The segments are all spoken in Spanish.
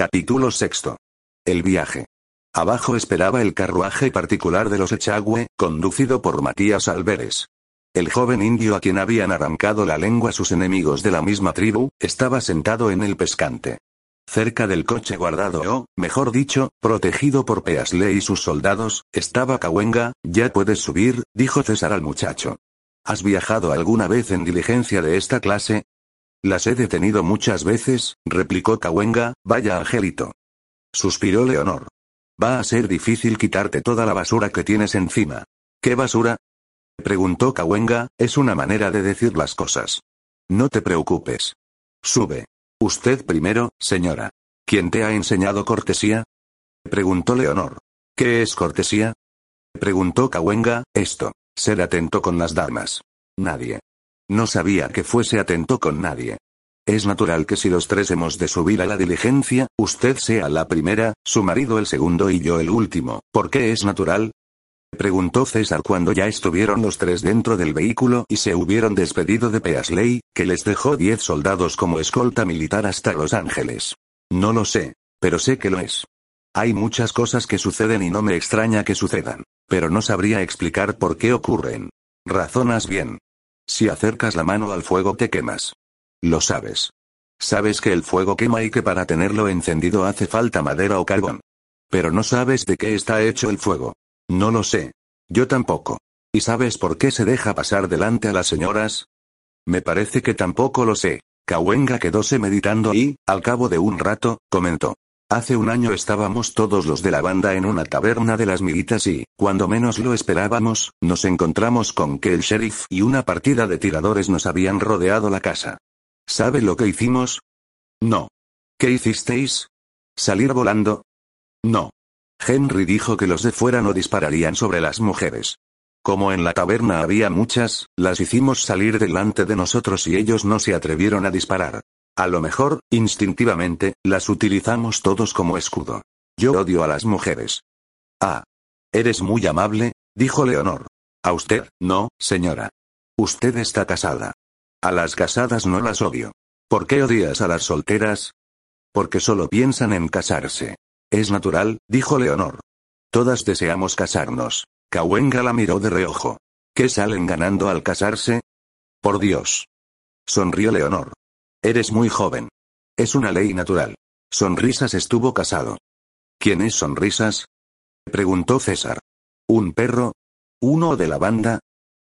Capítulo sexto. El viaje. Abajo esperaba el carruaje particular de los Echagüe, conducido por Matías Alberes. El joven indio a quien habían arrancado la lengua sus enemigos de la misma tribu, estaba sentado en el pescante. Cerca del coche guardado o, mejor dicho, protegido por Peasle y sus soldados, estaba Cahuenga, ya puedes subir, dijo César al muchacho. ¿Has viajado alguna vez en diligencia de esta clase? Las he detenido muchas veces, replicó Cahuenga, vaya angelito. Suspiró Leonor. Va a ser difícil quitarte toda la basura que tienes encima. ¿Qué basura? Preguntó Cahuenga, es una manera de decir las cosas. No te preocupes. Sube. Usted primero, señora. ¿Quién te ha enseñado cortesía? Preguntó Leonor. ¿Qué es cortesía? Preguntó Cahuenga, esto. Ser atento con las damas. Nadie. No sabía que fuese atento con nadie. Es natural que si los tres hemos de subir a la diligencia, usted sea la primera, su marido el segundo y yo el último. ¿Por qué es natural? Preguntó César cuando ya estuvieron los tres dentro del vehículo y se hubieron despedido de Peasley, que les dejó diez soldados como escolta militar hasta Los Ángeles. No lo sé, pero sé que lo es. Hay muchas cosas que suceden y no me extraña que sucedan, pero no sabría explicar por qué ocurren. Razonas bien. Si acercas la mano al fuego te quemas. Lo sabes. Sabes que el fuego quema y que para tenerlo encendido hace falta madera o carbón. Pero no sabes de qué está hecho el fuego. No lo sé. Yo tampoco. ¿Y sabes por qué se deja pasar delante a las señoras? Me parece que tampoco lo sé. Cahuenga quedóse meditando y, al cabo de un rato, comentó. Hace un año estábamos todos los de la banda en una taberna de las militas y, cuando menos lo esperábamos, nos encontramos con que el sheriff y una partida de tiradores nos habían rodeado la casa. ¿Sabe lo que hicimos? No. ¿Qué hicisteis? ¿Salir volando? No. Henry dijo que los de fuera no dispararían sobre las mujeres. Como en la taberna había muchas, las hicimos salir delante de nosotros y ellos no se atrevieron a disparar. A lo mejor, instintivamente, las utilizamos todos como escudo. Yo odio a las mujeres. Ah. Eres muy amable, dijo Leonor. A usted, no, señora. Usted está casada. A las casadas no las odio. ¿Por qué odias a las solteras? Porque solo piensan en casarse. Es natural, dijo Leonor. Todas deseamos casarnos. Cahuenga la miró de reojo. ¿Qué salen ganando al casarse? Por Dios. Sonrió Leonor. Eres muy joven. Es una ley natural. Sonrisas estuvo casado. ¿Quién es Sonrisas? Preguntó César. ¿Un perro? ¿Uno de la banda?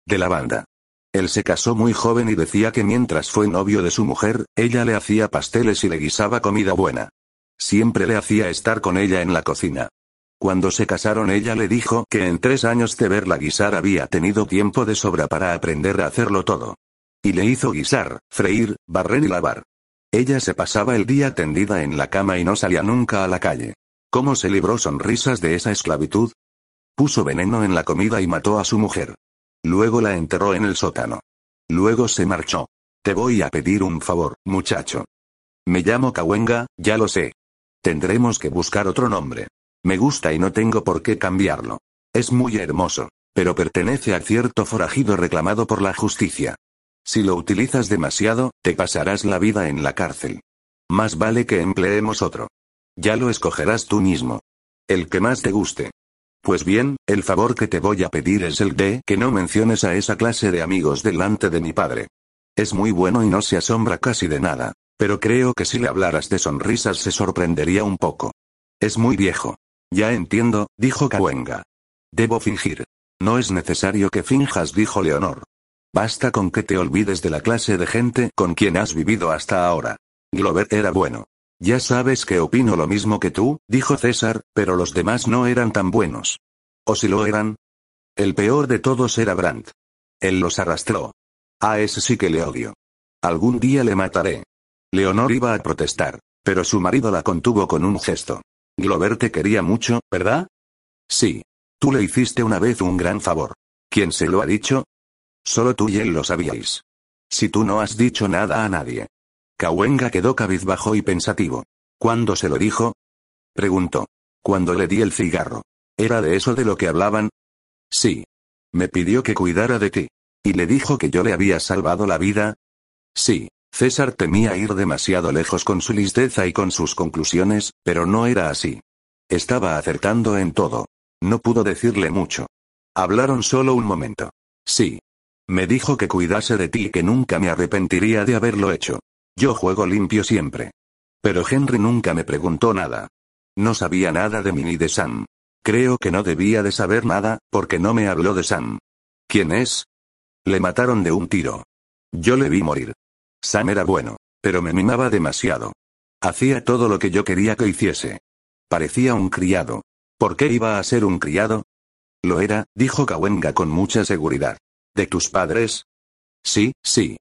De la banda. Él se casó muy joven y decía que mientras fue novio de su mujer, ella le hacía pasteles y le guisaba comida buena. Siempre le hacía estar con ella en la cocina. Cuando se casaron ella le dijo que en tres años de verla guisar había tenido tiempo de sobra para aprender a hacerlo todo. Y le hizo guisar, freír, barrer y lavar. Ella se pasaba el día tendida en la cama y no salía nunca a la calle. ¿Cómo se libró sonrisas de esa esclavitud? Puso veneno en la comida y mató a su mujer. Luego la enterró en el sótano. Luego se marchó. Te voy a pedir un favor, muchacho. Me llamo Cahuenga, ya lo sé. Tendremos que buscar otro nombre. Me gusta y no tengo por qué cambiarlo. Es muy hermoso, pero pertenece a cierto forajido reclamado por la justicia. Si lo utilizas demasiado, te pasarás la vida en la cárcel. Más vale que empleemos otro. Ya lo escogerás tú mismo. El que más te guste. Pues bien, el favor que te voy a pedir es el de que no menciones a esa clase de amigos delante de mi padre. Es muy bueno y no se asombra casi de nada. Pero creo que si le hablaras de sonrisas se sorprendería un poco. Es muy viejo. Ya entiendo, dijo Cahuenga. Debo fingir. No es necesario que finjas, dijo Leonor. Basta con que te olvides de la clase de gente con quien has vivido hasta ahora. Glover era bueno. Ya sabes que opino lo mismo que tú, dijo César, pero los demás no eran tan buenos. ¿O si lo eran? El peor de todos era Brandt. Él los arrastró. A ese sí que le odio. Algún día le mataré. Leonor iba a protestar, pero su marido la contuvo con un gesto. Glover te quería mucho, ¿verdad? Sí. Tú le hiciste una vez un gran favor. ¿Quién se lo ha dicho? Solo tú y él lo sabíais. Si tú no has dicho nada a nadie. Cahuenga quedó cabizbajo y pensativo. ¿Cuándo se lo dijo? Preguntó. Cuando le di el cigarro. ¿Era de eso de lo que hablaban? Sí. Me pidió que cuidara de ti. ¿Y le dijo que yo le había salvado la vida? Sí. César temía ir demasiado lejos con su listeza y con sus conclusiones, pero no era así. Estaba acertando en todo. No pudo decirle mucho. Hablaron solo un momento. Sí. Me dijo que cuidase de ti y que nunca me arrepentiría de haberlo hecho. Yo juego limpio siempre. Pero Henry nunca me preguntó nada. No sabía nada de mí ni de Sam. Creo que no debía de saber nada, porque no me habló de Sam. ¿Quién es? Le mataron de un tiro. Yo le vi morir. Sam era bueno, pero me mimaba demasiado. Hacía todo lo que yo quería que hiciese. Parecía un criado. ¿Por qué iba a ser un criado? Lo era, dijo Kawenga con mucha seguridad. ¿De tus padres? Sí, sí.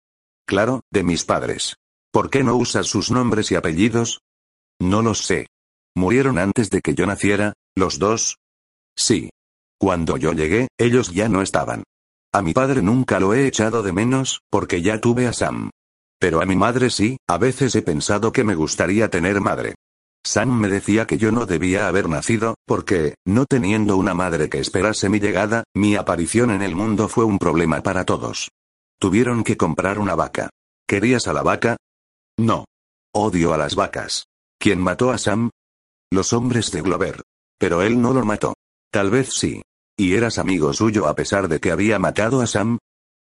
Claro, de mis padres. ¿Por qué no usas sus nombres y apellidos? No los sé. ¿Murieron antes de que yo naciera, los dos? Sí. Cuando yo llegué, ellos ya no estaban. A mi padre nunca lo he echado de menos, porque ya tuve a Sam. Pero a mi madre sí, a veces he pensado que me gustaría tener madre. Sam me decía que yo no debía haber nacido, porque, no teniendo una madre que esperase mi llegada, mi aparición en el mundo fue un problema para todos. Tuvieron que comprar una vaca. ¿Querías a la vaca? No. Odio a las vacas. ¿Quién mató a Sam? Los hombres de Glover. Pero él no lo mató. Tal vez sí. ¿Y eras amigo suyo a pesar de que había matado a Sam?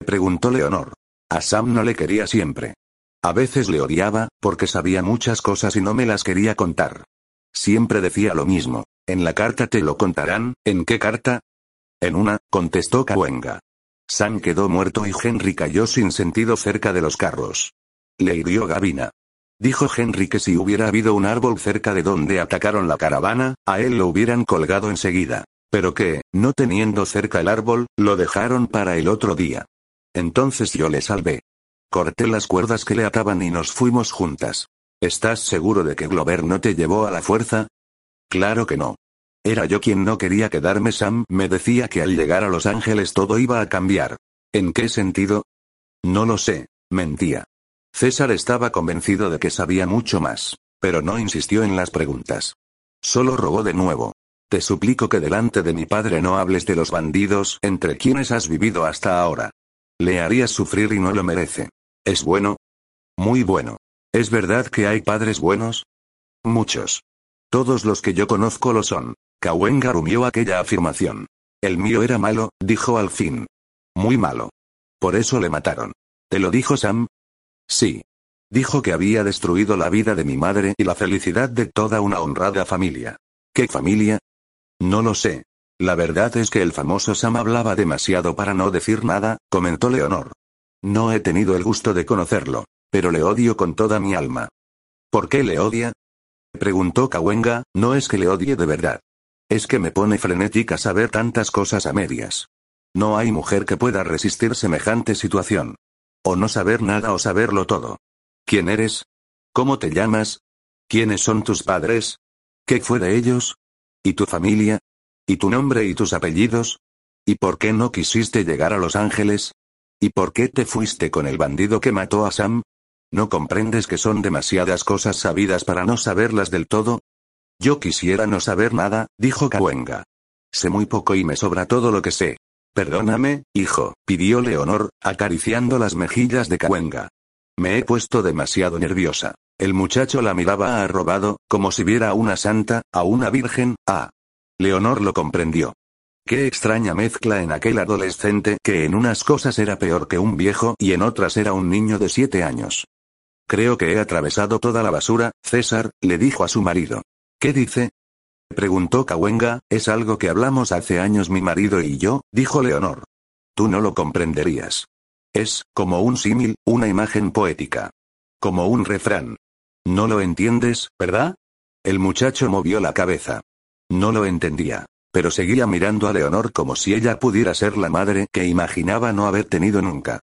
Preguntó Leonor. A Sam no le quería siempre. A veces le odiaba, porque sabía muchas cosas y no me las quería contar. Siempre decía lo mismo. En la carta te lo contarán, ¿en qué carta? En una, contestó Kawenga. Sam quedó muerto y Henry cayó sin sentido cerca de los carros. Le hirió Gavina. Dijo Henry que si hubiera habido un árbol cerca de donde atacaron la caravana, a él lo hubieran colgado enseguida. Pero que, no teniendo cerca el árbol, lo dejaron para el otro día. Entonces yo le salvé. Corté las cuerdas que le ataban y nos fuimos juntas. ¿Estás seguro de que Glover no te llevó a la fuerza? Claro que no. Era yo quien no quería quedarme. Sam me decía que al llegar a Los Ángeles todo iba a cambiar. ¿En qué sentido? No lo sé, mentía. César estaba convencido de que sabía mucho más, pero no insistió en las preguntas. Solo robó de nuevo. Te suplico que delante de mi padre no hables de los bandidos entre quienes has vivido hasta ahora. Le harías sufrir y no lo merece. ¿Es bueno? Muy bueno. ¿Es verdad que hay padres buenos? Muchos. Todos los que yo conozco lo son. Kawenga rumió aquella afirmación. El mío era malo, dijo al fin. Muy malo. Por eso le mataron. ¿Te lo dijo Sam? Sí. Dijo que había destruido la vida de mi madre y la felicidad de toda una honrada familia. ¿Qué familia? No lo sé. La verdad es que el famoso Sam hablaba demasiado para no decir nada, comentó Leonor. No he tenido el gusto de conocerlo, pero le odio con toda mi alma. ¿Por qué le odia? Preguntó Kawenga, no es que le odie de verdad. Es que me pone frenética saber tantas cosas a medias. No hay mujer que pueda resistir semejante situación. O no saber nada o saberlo todo. ¿Quién eres? ¿Cómo te llamas? ¿Quiénes son tus padres? ¿Qué fue de ellos? ¿Y tu familia? ¿Y tu nombre y tus apellidos? ¿Y por qué no quisiste llegar a Los Ángeles? ¿Y por qué te fuiste con el bandido que mató a Sam? ¿No comprendes que son demasiadas cosas sabidas para no saberlas del todo? Yo quisiera no saber nada, dijo Kawenga. Sé muy poco y me sobra todo lo que sé. Perdóname, hijo, pidió Leonor, acariciando las mejillas de Kawenga. Me he puesto demasiado nerviosa. El muchacho la miraba arrobado, como si viera a una santa, a una virgen, a... Leonor lo comprendió. Qué extraña mezcla en aquel adolescente que en unas cosas era peor que un viejo y en otras era un niño de siete años. Creo que he atravesado toda la basura, César, le dijo a su marido. ¿Qué dice? Preguntó Kawenga, es algo que hablamos hace años mi marido y yo, dijo Leonor. Tú no lo comprenderías. Es, como un símil, una imagen poética. Como un refrán. No lo entiendes, ¿verdad? El muchacho movió la cabeza. No lo entendía. Pero seguía mirando a Leonor como si ella pudiera ser la madre que imaginaba no haber tenido nunca.